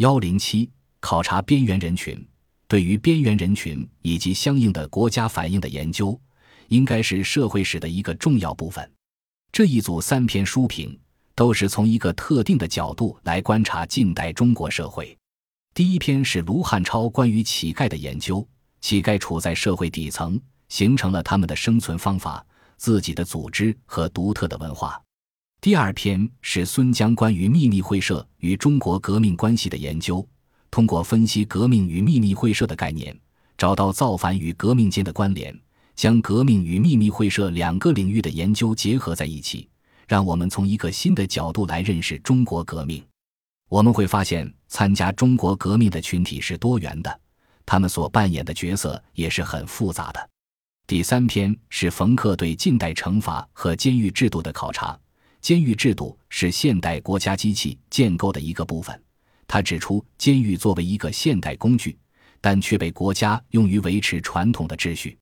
幺零七考察边缘人群，对于边缘人群以及相应的国家反应的研究，应该是社会史的一个重要部分。这一组三篇书评都是从一个特定的角度来观察近代中国社会。第一篇是卢汉超关于乞丐的研究，乞丐处在社会底层，形成了他们的生存方法、自己的组织和独特的文化。第二篇是孙江关于秘密会社与中国革命关系的研究，通过分析革命与秘密会社的概念，找到造反与革命间的关联，将革命与秘密会社两个领域的研究结合在一起，让我们从一个新的角度来认识中国革命。我们会发现，参加中国革命的群体是多元的，他们所扮演的角色也是很复杂的。第三篇是冯克对近代惩罚和监狱制度的考察。监狱制度是现代国家机器建构的一个部分。他指出，监狱作为一个现代工具，但却被国家用于维持传统的秩序。